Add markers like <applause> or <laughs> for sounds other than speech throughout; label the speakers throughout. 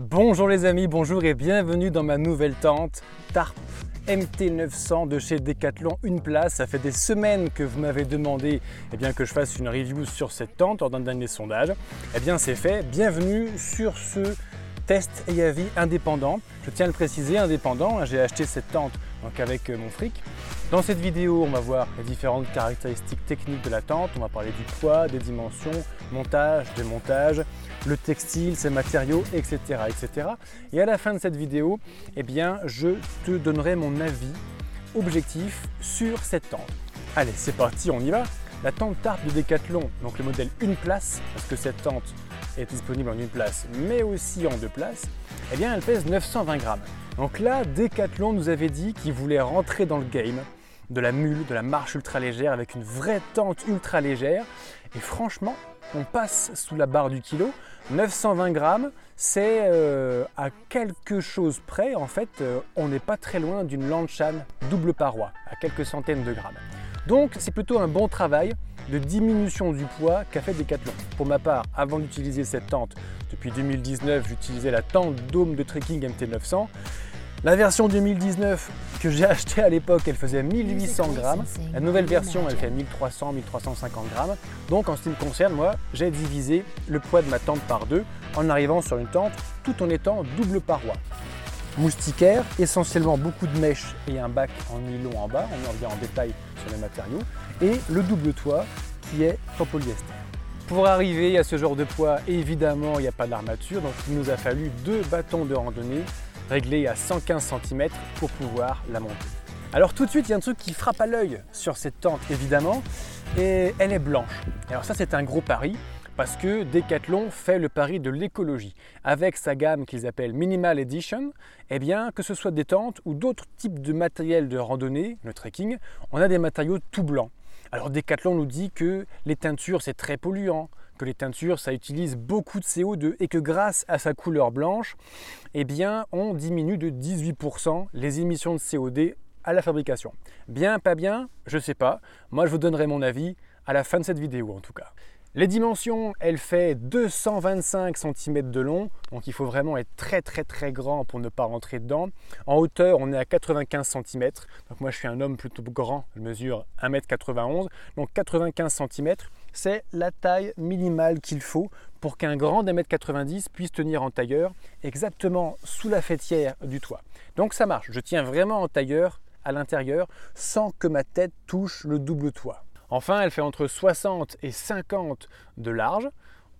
Speaker 1: Bonjour les amis, bonjour et bienvenue dans ma nouvelle tente Tarp MT900 de chez Decathlon Une Place. Ça fait des semaines que vous m'avez demandé eh bien, que je fasse une review sur cette tente lors d'un dernier sondage. Eh bien c'est fait, bienvenue sur ce test et avis indépendant. Je tiens à le préciser, indépendant, j'ai acheté cette tente donc avec euh, mon fric. Dans cette vidéo, on va voir les différentes caractéristiques techniques de la tente, on va parler du poids, des dimensions, montage, démontage, le textile, ses matériaux, etc., etc. Et à la fin de cette vidéo, eh bien, je te donnerai mon avis objectif sur cette tente. Allez, c'est parti, on y va. La tente Tarp de Decathlon, donc le modèle une place, parce que cette tente est disponible en une place, mais aussi en deux places, eh bien, elle pèse 920 grammes. Donc là, Decathlon nous avait dit qu'il voulait rentrer dans le game de la mule, de la marche ultra légère avec une vraie tente ultra légère. Et franchement, on passe sous la barre du kilo. 920 grammes, c'est euh, à quelque chose près. En fait, euh, on n'est pas très loin d'une Lanchan double paroi, à quelques centaines de grammes. Donc, c'est plutôt un bon travail de diminution du poids qu'a fait Decathlon. Pour ma part, avant d'utiliser cette tente, depuis 2019, j'utilisais la tente Dôme de trekking MT900. La version 2019 que j'ai <laughs> achetée à l'époque, elle faisait 1800 grammes. La nouvelle version, elle fait 1300, 1350 grammes. Donc en ce qui me concerne, moi, j'ai divisé le poids de ma tente par deux en arrivant sur une tente tout en étant double paroi. Moustiquaire, essentiellement beaucoup de mèches et un bac en nylon en bas, on en revient en détail sur les matériaux, et le double toit qui est en polyester. Pour arriver à ce genre de poids, évidemment, il n'y a pas d'armature, donc il nous a fallu deux bâtons de randonnée réglée à 115 cm pour pouvoir la monter. Alors tout de suite, il y a un truc qui frappe à l'œil sur cette tente évidemment, et elle est blanche. Alors ça c'est un gros pari, parce que Decathlon fait le pari de l'écologie. Avec sa gamme qu'ils appellent Minimal Edition, eh bien, que ce soit des tentes ou d'autres types de matériel de randonnée, le trekking, on a des matériaux tout blancs. Alors Decathlon nous dit que les teintures c'est très polluant, que les teintures, ça utilise beaucoup de CO2 et que grâce à sa couleur blanche, eh bien, on diminue de 18% les émissions de CO2 à la fabrication. Bien, pas bien, je sais pas. Moi, je vous donnerai mon avis à la fin de cette vidéo en tout cas. Les dimensions, elle fait 225 cm de long, donc il faut vraiment être très très très grand pour ne pas rentrer dedans. En hauteur, on est à 95 cm, donc moi je suis un homme plutôt grand, je mesure 1m91, donc 95 cm, c'est la taille minimale qu'il faut pour qu'un grand d'1m90 puisse tenir en tailleur exactement sous la fêtière du toit. Donc ça marche, je tiens vraiment en tailleur à l'intérieur sans que ma tête touche le double toit. Enfin, elle fait entre 60 et 50 de large.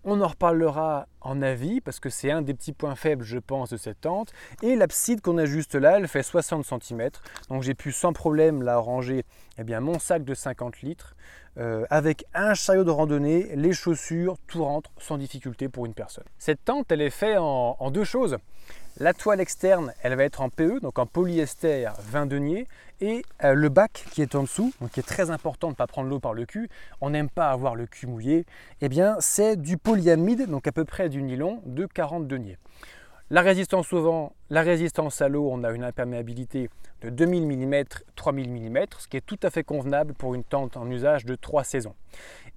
Speaker 1: On en reparlera en avis parce que c'est un des petits points faibles, je pense, de cette tente. Et l'abside qu'on a juste là, elle fait 60 cm. Donc j'ai pu sans problème la ranger eh bien, mon sac de 50 litres euh, avec un chariot de randonnée, les chaussures, tout rentre sans difficulté pour une personne. Cette tente, elle est faite en, deux choses. La toile externe, elle va être en PE, donc en polyester 20 deniers, et euh, le bac qui est en dessous, donc qui est très important de ne pas prendre l'eau par le cul, on n'aime pas avoir le cul mouillé, eh bien c'est du polyamide, donc à peu près du nylon de 40 deniers. La résistance au vent, la résistance à l'eau, on a une imperméabilité de 2000 mm, 3000 mm, ce qui est tout à fait convenable pour une tente en usage de 3 saisons.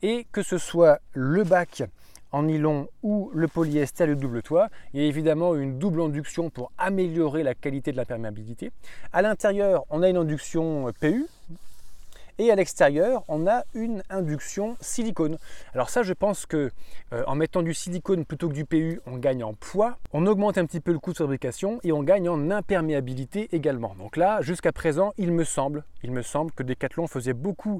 Speaker 1: Et que ce soit le bac en nylon ou le polyester, le double toit, il y a évidemment une double induction pour améliorer la qualité de l'imperméabilité. À l'intérieur, on a une induction PU, et à l'extérieur, on a une induction silicone. Alors ça, je pense que euh, en mettant du silicone plutôt que du PU, on gagne en poids, on augmente un petit peu le coût de fabrication et on gagne en imperméabilité également. Donc là, jusqu'à présent, il me semble, il me semble que Decathlon faisait beaucoup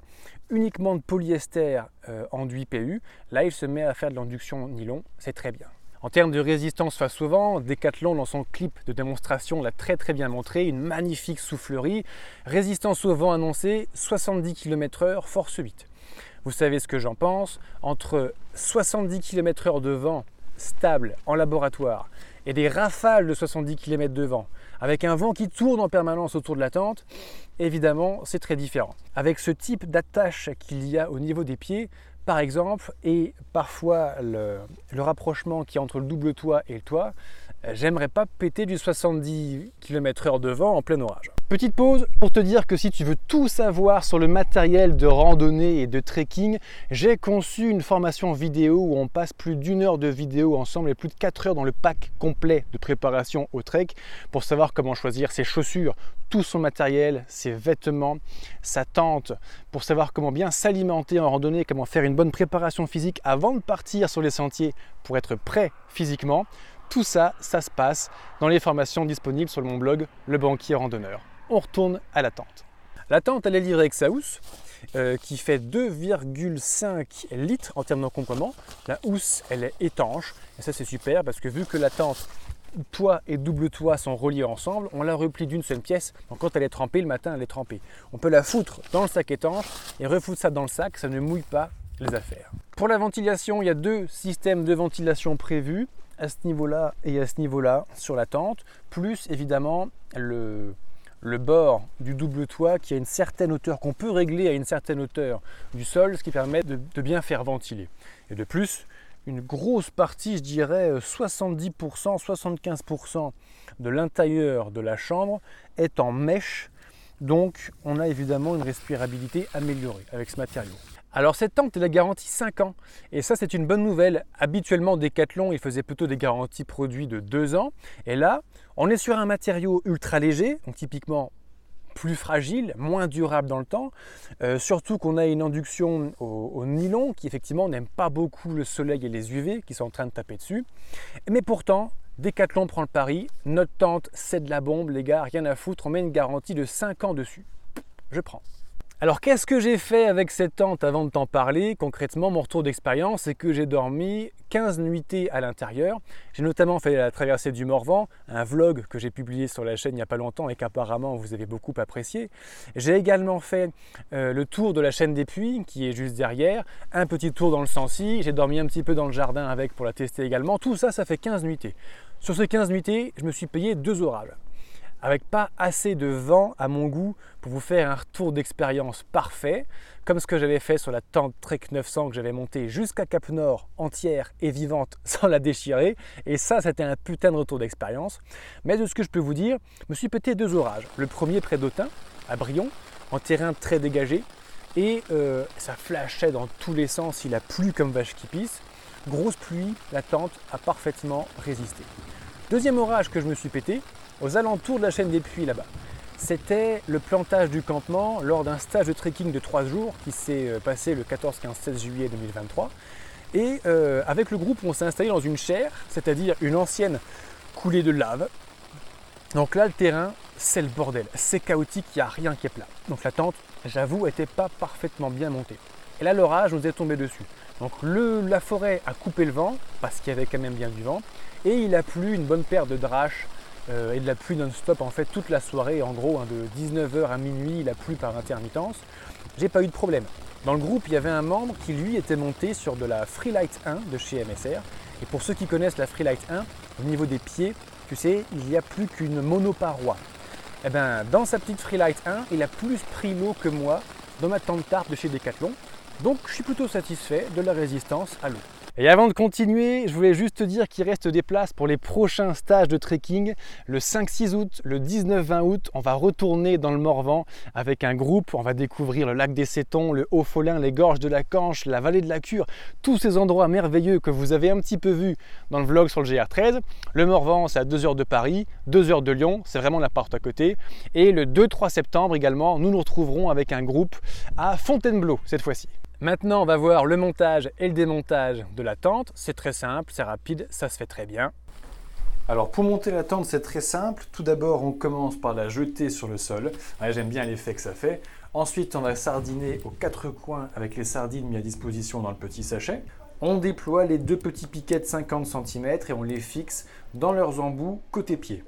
Speaker 1: uniquement de polyester euh, enduit PU. Là, il se met à faire de l'induction nylon, c'est très bien. En termes de résistance face au vent, Decathlon dans son clip de démonstration l'a très très bien montré, une magnifique soufflerie, résistance au vent annoncée 70 km/h, force 8. Vous savez ce que j'en pense, entre 70 km/h de vent stable en laboratoire et des rafales de 70 km de vent, avec un vent qui tourne en permanence autour de la tente, évidemment c'est très différent. Avec ce type d'attache qu'il y a au niveau des pieds, par exemple, et parfois le, rapprochement qui est entre le double toit et le toit, euh, j'aimerais pas péter du 70 km/h de vent en plein orage. Petite pause pour te dire que si tu veux tout savoir sur le matériel de randonnée et de trekking, j'ai conçu une formation vidéo où on passe plus d'une heure de vidéo ensemble et plus de 4 heures dans le pack complet de préparation au trek pour savoir comment choisir ses chaussures, tout son matériel, ses vêtements, sa tente, pour savoir comment bien s'alimenter en randonnée, comment faire une bonne préparation physique avant de partir sur les sentiers pour être prêt physiquement. Tout ça, ça se passe dans les formations disponibles sur mon blog Le Banquier Randonneur on retourne à la tente. La tente, elle est livrée avec sa housse euh, qui fait 2,5 litres en termes d'encombrement. La housse, elle est étanche et ça c'est super parce que vu que la tente toit et double toit sont reliés ensemble, on la replie d'une seule pièce. Donc quand elle est trempée, le matin, elle est trempée. On peut la foutre dans le sac étanche et refoutre ça dans le sac, ça ne mouille pas les affaires. Pour la ventilation, il y a deux systèmes de ventilation prévus à ce niveau-là et à ce niveau-là sur la tente, plus évidemment le, le bord du double toit qui a une certaine hauteur, qu'on peut régler à une certaine hauteur du sol, ce qui permet de, bien faire ventiler. Et de plus, une grosse partie, je dirais 70%, 75% de l'intérieur de la chambre est en mèche. Donc on a évidemment une respirabilité améliorée avec ce matériau. Alors cette tente, elle a garantie 5 ans. Et ça, c'est une bonne nouvelle. Habituellement, Decathlon, il faisait plutôt des garanties produits de 2 ans. Et là, on est sur un matériau ultra léger, donc typiquement plus fragile, moins durable dans le temps. Euh, surtout qu'on a une induction au, nylon qui effectivement n'aime pas beaucoup le soleil et les UV qui sont en train de taper dessus. Mais pourtant, Decathlon prend le pari. Notre tente, c'est de la bombe, les gars, rien à foutre. On met une garantie de 5 ans dessus. Je prends. Alors qu'est-ce que j'ai fait avec cette tente avant de t'en parler? Concrètement, mon retour d'expérience, c'est que j'ai dormi 15 nuitées à l'intérieur. J'ai notamment fait la traversée du Morvan, un vlog que j'ai publié sur la chaîne il n'y a pas longtemps et qu'apparemment vous avez beaucoup apprécié. J'ai également fait euh, le tour de la chaîne des puits qui est juste derrière, un petit tour dans le Sancy, j'ai dormi un petit peu dans le jardin avec pour la tester également. Tout ça, ça fait 15 nuitées. Sur ces 15 nuitées, je me suis payé deux orages avec pas assez de vent à mon goût pour vous faire un retour d'expérience parfait, comme ce que j'avais fait sur la tente Trek 900 que j'avais montée jusqu'à Cap Nord entière et vivante <laughs> sans la déchirer. Et ça, c'était un putain de retour d'expérience. Mais de ce que je peux vous dire, je me suis pété deux orages. Le premier près d'Autun, à Brion, en terrain très dégagé. Et euh, ça flashait dans tous les sens, il a plu comme vache qui pisse. Grosse pluie, la tente a parfaitement résisté. Deuxième orage que je me suis pété, aux alentours de la chaîne des puits là-bas. C'était le plantage du campement lors d'un stage de trekking de 3 jours qui s'est euh, passé le 14, 15, 16 juillet 2023. Et euh, avec le groupe, on s'est installé dans une chaire, c'est-à-dire une ancienne coulée de lave. Donc là, le terrain, c'est le bordel. C'est chaotique, il n'y a rien qui est plat. Donc la tente, j'avoue, n'était pas parfaitement bien montée. Et là, l'orage nous est tombé dessus. Donc la forêt a coupé le vent, parce qu'il y avait quand même bien du vent, et il a plu une bonne paire de draches euh, et de la pluie non-stop en fait toute la soirée. En gros, hein, de 19h à minuit, il a plu par intermittence. J'ai pas eu de problème. Dans le groupe, il y avait un membre qui lui était monté sur de la Freelight 1 de chez MSR. Et pour ceux qui connaissent la Freelight 1, au niveau des pieds, tu sais, il n'y a plus qu'une monoparoi. Et eh ben, dans sa petite Freelight 1, il a plus pris l'eau que moi dans ma tente tarte de chez Decathlon. Donc je suis plutôt satisfait de la résistance à l'eau. Et avant de continuer, je voulais juste te dire qu'il reste des places pour les prochains stages de trekking. Le 5-6 août, le 19-20 août, on va retourner dans le Morvan avec un groupe. On va découvrir le lac des Sétons, le Haut-Folin, les gorges de la Canche, la vallée de la Cure, tous ces endroits merveilleux que vous avez un petit peu vus dans le vlog sur le GR13. Le Morvan, c'est à 2 heures de Paris, 2 heures de Lyon, c'est vraiment la porte à côté. Et le 2-3 septembre également, nous nous retrouverons avec un groupe à Fontainebleau cette fois-ci. Maintenant, on va voir le montage et le démontage de la tente. C'est très simple, c'est rapide, ça se fait très bien. Alors pour monter la tente, c'est très simple. Tout d'abord, on commence par la jeter sur le sol. J'aime bien l'effet que ça fait. Ensuite, on va sardiner aux quatre coins avec les sardines mises à disposition dans le petit sachet. On déploie les deux petits piquets de 50 cm et on les fixe dans leurs embouts côté pied.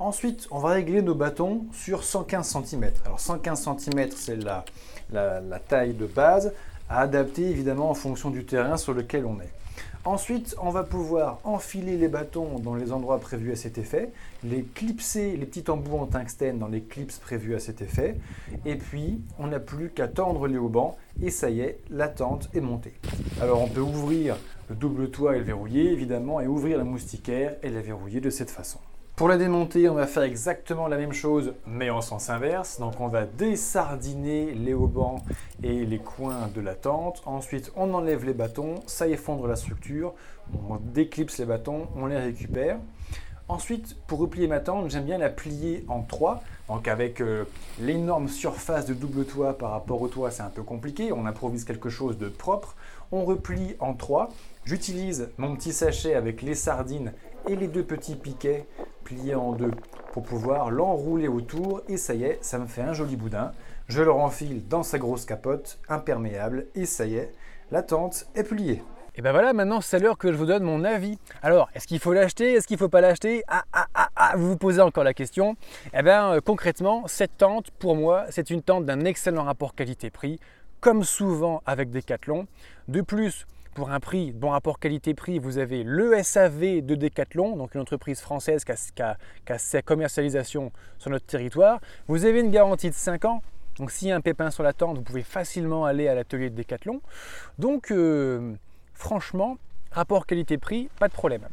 Speaker 1: Ensuite, on va régler nos bâtons sur 115 cm. Alors 115 cm, c'est la, taille de base, à adapter évidemment en fonction du terrain sur lequel on est. Ensuite, on va pouvoir enfiler les bâtons dans les endroits prévus à cet effet, les clipser, les petits embouts en tungstène dans les clips prévus à cet effet, et puis on n'a plus qu'à tendre les haubans, et ça y est, la tente est montée. Alors on peut ouvrir le double toit et le verrouiller évidemment, et ouvrir la moustiquaire et la verrouiller de cette façon. Pour la démonter, on va faire exactement la même chose, mais en sens inverse. Donc on va désardiner les haubans et les coins de la tente. Ensuite, on enlève les bâtons, ça effondre la structure. On déclipse les bâtons, on les récupère. Ensuite, pour replier ma tente, j'aime bien la plier en trois. Donc avec euh, l'énorme surface de double toit par rapport au toit, c'est un peu compliqué. On improvise quelque chose de propre. On replie en trois. J'utilise mon petit sachet avec les sardines et les deux petits piquets pliés en deux pour pouvoir l'enrouler autour. Et ça y est, ça me fait un joli boudin. Je le renfile dans sa grosse capote imperméable et ça y est, la tente est pliée. Et ben voilà, maintenant c'est l'heure que je vous donne mon avis. Alors, est-ce qu'il faut l'acheter Est-ce qu'il ne faut pas l'acheter? Ah, ah, ah, ah, vous vous posez encore la question. Eh bien, euh, concrètement, cette tente, pour moi, c'est une tente d'un excellent rapport qualité-prix, comme souvent avec Decathlon. De plus, pour un prix, bon rapport qualité-prix, vous avez le SAV de Decathlon, donc une entreprise française qui a, sa commercialisation sur notre territoire. Vous avez une garantie de 5 ans. Donc s'il y a un pépin sur la tente, vous pouvez facilement aller à l'atelier de Decathlon. Donc euh, Franchement, rapport qualité-prix, pas de problème.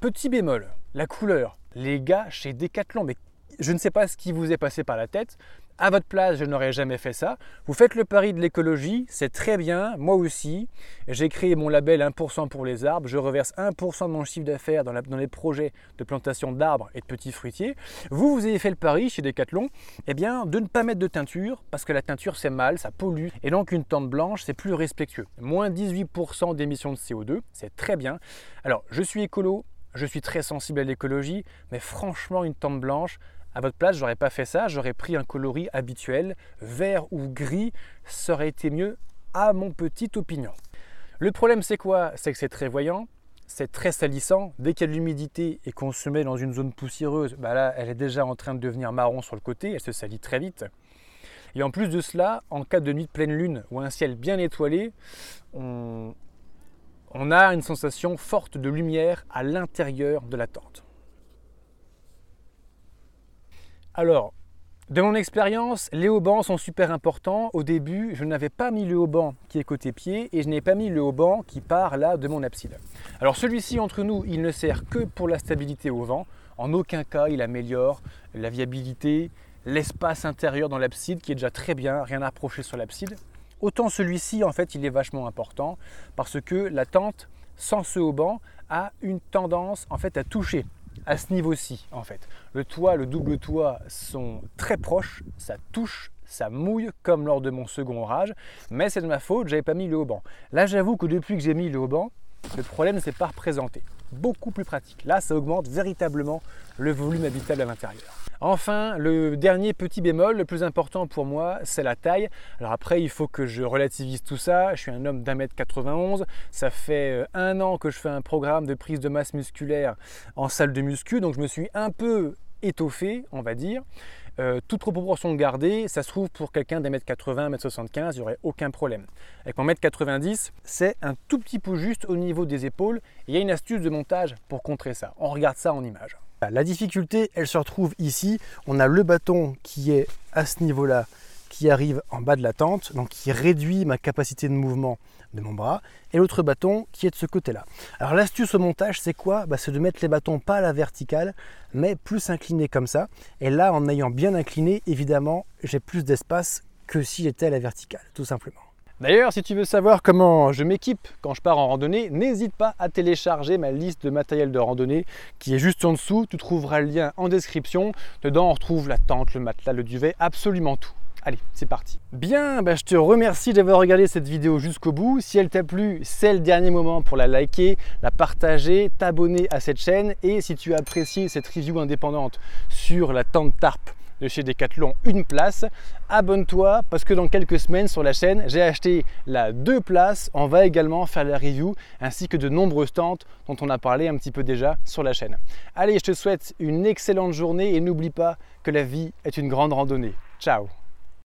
Speaker 1: Petit bémol, la couleur. Les gars, chez Decathlon, mais je ne sais pas ce qui vous est passé par la tête, à votre place, je n'aurais jamais fait ça. Vous faites le pari de l'écologie, c'est très bien, moi aussi. J'ai créé mon label 1% pour les arbres, je reverse 1% de mon chiffre d'affaires dans, les projets de plantation d'arbres et de petits fruitiers. Vous, vous avez fait le pari chez Decathlon, eh bien, de ne pas mettre de teinture, parce que la teinture c'est mal, ça pollue, et donc une tente blanche c'est plus respectueux. Moins 18% d'émissions de CO2, c'est très bien. Alors, je suis écolo, je suis très sensible à l'écologie, mais franchement, une tente blanche, à votre place, j'aurais pas fait ça, j'aurais pris un coloris habituel, vert ou gris, ça aurait été mieux à mon petite opinion. Le problème c'est quoi? C'est que c'est très voyant, c'est très salissant. Dès qu'il y a de l'humidité et qu'on se met dans une zone poussiéreuse, bah là, elle est déjà en train de devenir marron sur le côté, elle se salit très vite. Et en plus de cela, en cas de nuit de pleine lune ou un ciel bien étoilé, on a une sensation forte de lumière à l'intérieur de la tente. Alors, de mon expérience, les haubans sont super importants. Au début, je n'avais pas mis le haubans qui est côté pied et je n'ai pas mis le haubans qui part là de mon abside. Alors celui-ci, entre nous, il ne sert que pour la stabilité au vent. En aucun cas, il améliore la viabilité, l'espace intérieur dans l'abside qui est déjà très bien, rien à reprocher sur l'abside. Autant celui-ci, en fait, il est vachement important parce que la tente, sans ce haubans, a une tendance en fait à toucher à ce niveau-ci en fait. Le toit, le double toit sont très proches, ça touche, ça mouille comme lors de mon second orage, mais c'est de ma faute, j'avais pas mis le haut Là j'avoue que depuis que j'ai mis le haut le problème ne s'est pas représenté. Beaucoup plus pratique. Là ça augmente véritablement le volume habitable à l'intérieur. Enfin, le dernier petit bémol, le plus important pour moi, c'est la taille. Alors après, il faut que je relativise tout ça. Je suis un homme d'un mètre 91. Ça fait euh, un an que je fais un programme de prise de masse musculaire en salle de muscu. Donc je me suis un peu étoffé, on va dire. Euh, toute proportion gardée, ça se trouve pour quelqu'un d'un mètre 80, mètre 75, il n'y aurait aucun problème. Avec mon mètre 90, c'est un tout petit peu juste au niveau des épaules. Il y a une astuce de montage pour contrer ça. On regarde ça en image. La difficulté, elle se retrouve ici. On a le bâton qui est à ce niveau-là, arrive en bas de la tente, donc qui réduit ma capacité de mouvement de mon bras, et l'autre bâton qui est de ce côté-là. Alors l'astuce au montage, c'est quoi? Bah, C'est de mettre les bâtons pas à la verticale, mais plus inclinés comme ça. Et là, en ayant bien incliné, évidemment, j'ai plus d'espace que si j'étais à la verticale, tout simplement. D'ailleurs, si tu veux savoir comment je m'équipe quand je pars en randonnée, n'hésite pas à télécharger ma liste de matériel de randonnée qui est juste en dessous. Tu trouveras le lien en description. Dedans, on retrouve la tente, le matelas, le duvet, absolument tout. Allez, c'est parti. Bien, bah, je te remercie d'avoir regardé cette vidéo jusqu'au bout. Si elle t'a plu, c'est le dernier moment pour la liker, la partager, t'abonner à cette chaîne. Et si tu as apprécié cette review indépendante sur la tente tarp de chez Decathlon une place. Abonne-toi parce que dans quelques semaines sur la chaîne, j'ai acheté la deux places. On va également faire la review ainsi que de nombreuses tentes dont on a parlé un petit peu déjà sur la chaîne. Allez, je te souhaite une excellente journée et n'oublie pas que la vie est une grande randonnée. Ciao